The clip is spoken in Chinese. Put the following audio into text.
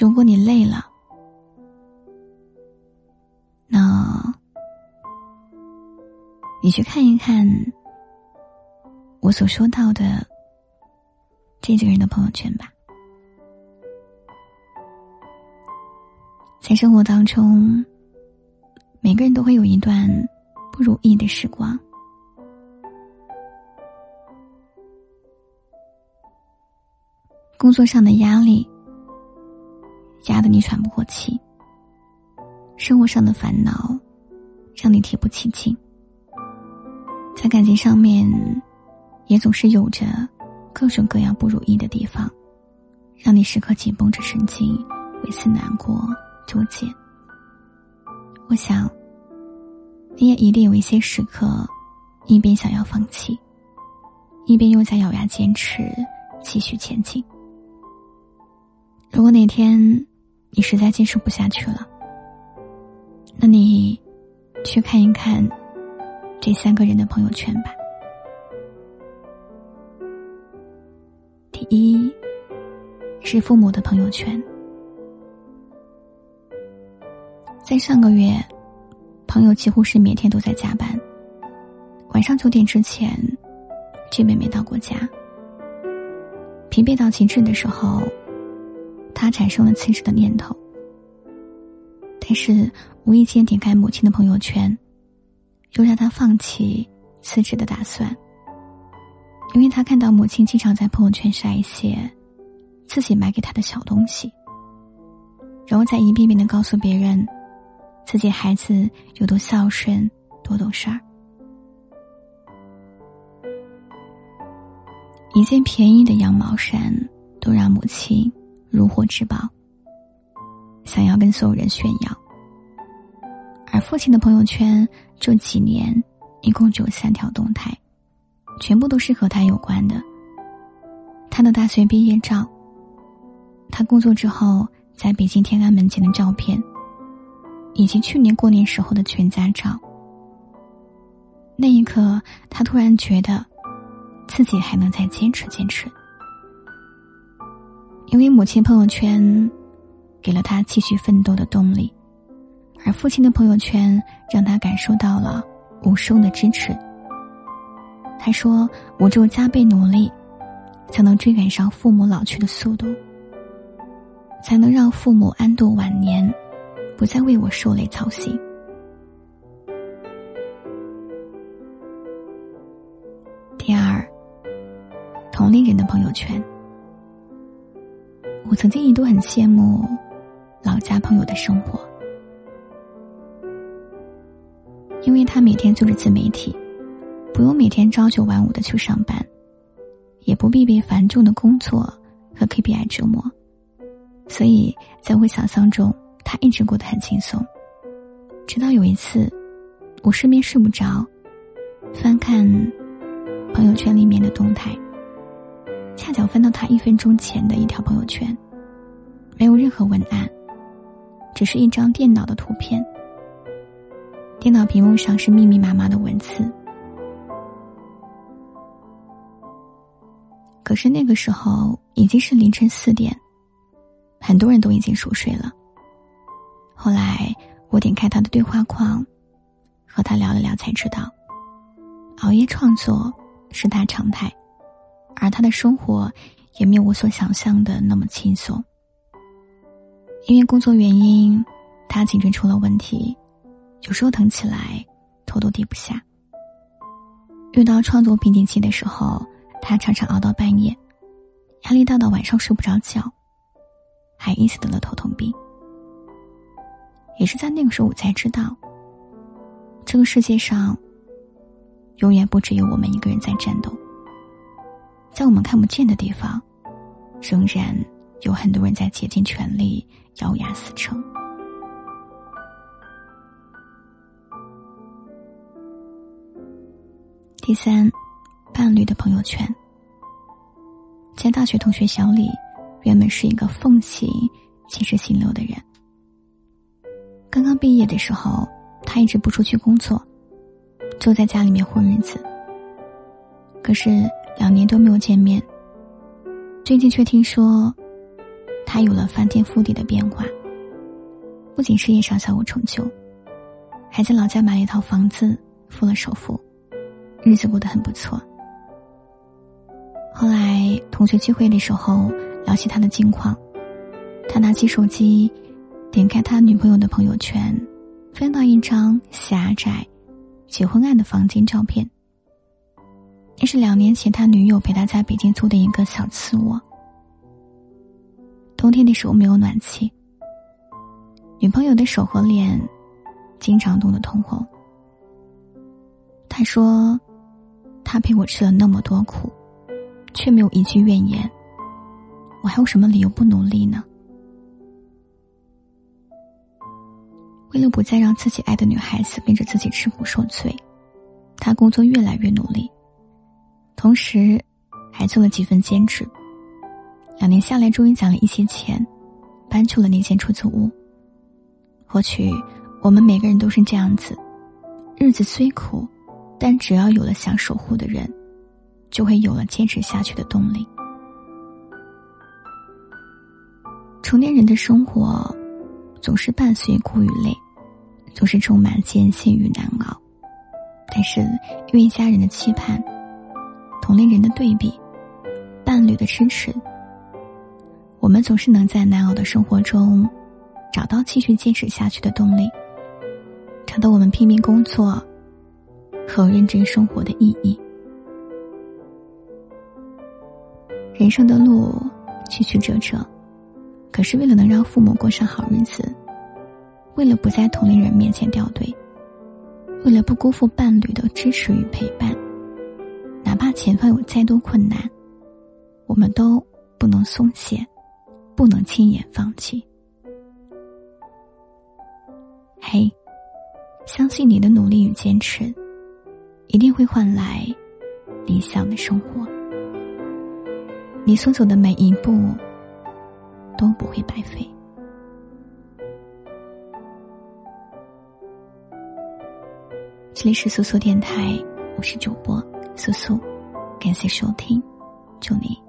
如果你累了，那，你去看一看我所说到的这几个人的朋友圈吧。在生活当中，每个人都会有一段不如意的时光，工作上的压力。压得你喘不过气，生活上的烦恼让你提不起劲，在感情上面也总是有着各种各样不如意的地方，让你时刻紧绷着神经，为此难过纠结。我想，你也一定有一些时刻，一边想要放弃，一边又在咬牙坚持继续前进。如果哪天，你实在坚持不下去了，那你去看一看这三个人的朋友圈吧。第一是父母的朋友圈，在上个月，朋友几乎是每天都在加班，晚上九点之前基本没到过家，疲惫到极致的时候。他产生了辞职的念头，但是无意间点开母亲的朋友圈，又让他放弃辞职的打算。因为他看到母亲经常在朋友圈晒一些自己买给他的小东西，然后再一遍遍的告诉别人自己孩子有多孝顺、多懂事儿。一件便宜的羊毛衫都让母亲。如获至宝，想要跟所有人炫耀。而父亲的朋友圈这几年一共只有三条动态，全部都是和他有关的。他的大学毕业照，他工作之后在北京天安门前的照片，以及去年过年时候的全家照。那一刻，他突然觉得，自己还能再坚持坚持。因为母亲朋友圈，给了他继续奋斗的动力，而父亲的朋友圈让他感受到了无声的支持。他说：“我只有加倍努力，才能追赶上父母老去的速度，才能让父母安度晚年，不再为我受累操心。”第二，同龄人的朋友圈。我曾经一度很羡慕老家朋友的生活，因为他每天做着自媒体，不用每天朝九晚五的去上班，也不必被繁重的工作和 KPI 折磨，所以在我想象中，他一直过得很轻松。直到有一次，我失眠睡不着，翻看朋友圈里面的动态。恰巧翻到他一分钟前的一条朋友圈，没有任何文案，只是一张电脑的图片。电脑屏幕上是密密麻麻的文字。可是那个时候已经是凌晨四点，很多人都已经熟睡了。后来我点开他的对话框，和他聊了聊，才知道，熬夜创作是他常态。而他的生活也没有我所想象的那么轻松。因为工作原因，他颈椎出了问题，有时候疼起来头都低不下。遇到创作瓶颈期的时候，他常常熬到半夜，压力大到晚上睡不着觉，还因此得了头痛病。也是在那个时候，我才知道，这个世界上永远不只有我们一个人在战斗，在我们看不见的地方，仍然有很多人在竭尽全力咬牙死撑。第三，伴侣的朋友圈。在大学同学小李，原本是一个奉行及时行乐的人。刚刚毕业的时候，他一直不出去工作，就在家里面混日子。可是两年都没有见面，最近却听说，他有了翻天覆地的变化。不仅事业上小有成就，还在老家买了一套房子，付了首付，日子过得很不错。后来同学聚会的时候聊起他的近况，他拿起手机。点开他女朋友的朋友圈，翻到一张狭窄、结婚案的房间照片。那是两年前他女友陪他在北京租的一个小次卧。冬天的时候没有暖气，女朋友的手和脸经常冻得通红。他说：“他陪我吃了那么多苦，却没有一句怨言。我还有什么理由不努力呢？”为了不再让自己爱的女孩子跟着自己吃苦受罪，他工作越来越努力，同时还做了几份兼职。两年下来，终于攒了一些钱，搬出了那间出租屋。或许我们每个人都是这样子，日子虽苦，但只要有了想守护的人，就会有了坚持下去的动力。成年人的生活，总是伴随苦与累。总是充满艰辛与难熬，但是因为家人的期盼、同龄人的对比、伴侣的支持，我们总是能在难熬的生活中找到继续坚持下去的动力，找到我们拼命工作和认真生活的意义。人生的路曲曲折折，可是为了能让父母过上好日子。为了不在同龄人面前掉队，为了不辜负伴侣的支持与陪伴，前方有再多困难，我们都不能松懈，不能轻言放弃。嘿，相信你的努力与坚持，一定会换来理想的生活。你所走的每一步，都不会白费。这里是苏苏电台，我是主播苏苏，感谢收听，祝你。